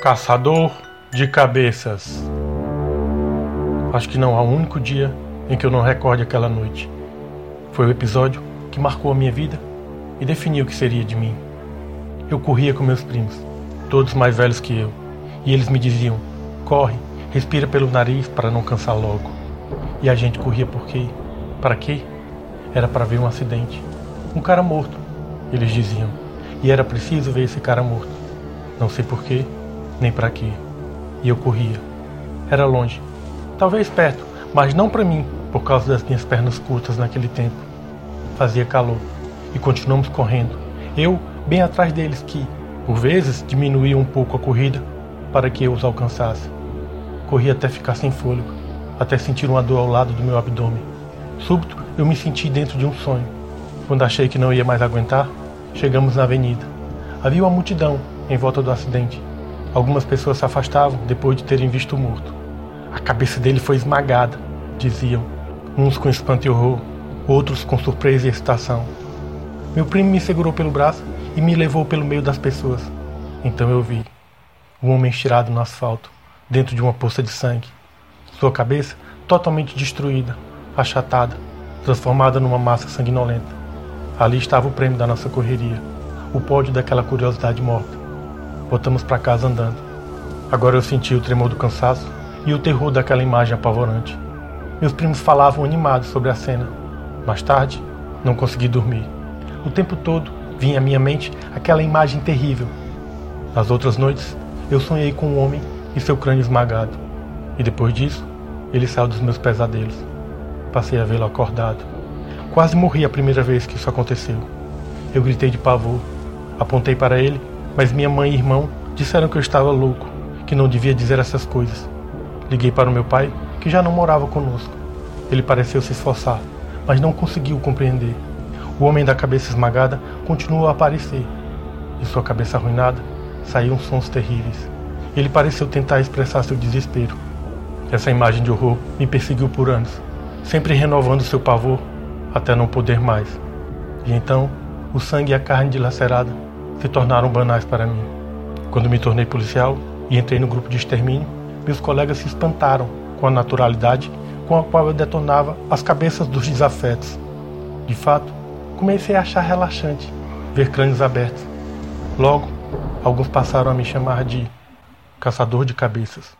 Caçador de cabeças. Acho que não há um único dia em que eu não recorde aquela noite. Foi o episódio que marcou a minha vida e definiu o que seria de mim. Eu corria com meus primos, todos mais velhos que eu, e eles me diziam: corre, respira pelo nariz para não cansar logo. E a gente corria por quê? Para quê? Era para ver um acidente. Um cara morto, eles diziam. E era preciso ver esse cara morto. Não sei porquê, nem para quê. E eu corria. Era longe, talvez perto, mas não para mim, por causa das minhas pernas curtas naquele tempo. Fazia calor e continuamos correndo. Eu bem atrás deles que, por vezes, diminuía um pouco a corrida para que eu os alcançasse. Corri até ficar sem fôlego, até sentir uma dor ao lado do meu abdômen. Súbito, eu me senti dentro de um sonho. Quando achei que não ia mais aguentar, chegamos na avenida. Havia uma multidão em volta do acidente. Algumas pessoas se afastavam depois de terem visto o morto. A cabeça dele foi esmagada, diziam, uns com espanto e horror, outros com surpresa e excitação. Meu primo me segurou pelo braço e me levou pelo meio das pessoas. Então eu vi um homem estirado no asfalto, dentro de uma poça de sangue. Sua cabeça totalmente destruída, achatada, transformada numa massa sanguinolenta. Ali estava o prêmio da nossa correria, o pódio daquela curiosidade morta. Voltamos para casa andando. Agora eu senti o tremor do cansaço e o terror daquela imagem apavorante. Meus primos falavam animados sobre a cena. Mais tarde, não consegui dormir. O tempo todo vinha à minha mente aquela imagem terrível. Nas outras noites, eu sonhei com um homem e seu crânio esmagado. E depois disso, ele saiu dos meus pesadelos. Passei a vê-lo acordado. Quase morri a primeira vez que isso aconteceu. Eu gritei de pavor. Apontei para ele mas minha mãe e irmão disseram que eu estava louco, que não devia dizer essas coisas. Liguei para o meu pai, que já não morava conosco. Ele pareceu se esforçar, mas não conseguiu compreender. O homem da cabeça esmagada continuou a aparecer. De sua cabeça arruinada saíam sons terríveis. Ele pareceu tentar expressar seu desespero. Essa imagem de horror me perseguiu por anos, sempre renovando seu pavor até não poder mais. E então, o sangue e a carne dilacerada se tornaram banais para mim. Quando me tornei policial e entrei no grupo de extermínio, meus colegas se espantaram com a naturalidade com a qual eu detonava as cabeças dos desafetos. De fato, comecei a achar relaxante ver crânios abertos. Logo, alguns passaram a me chamar de caçador de cabeças.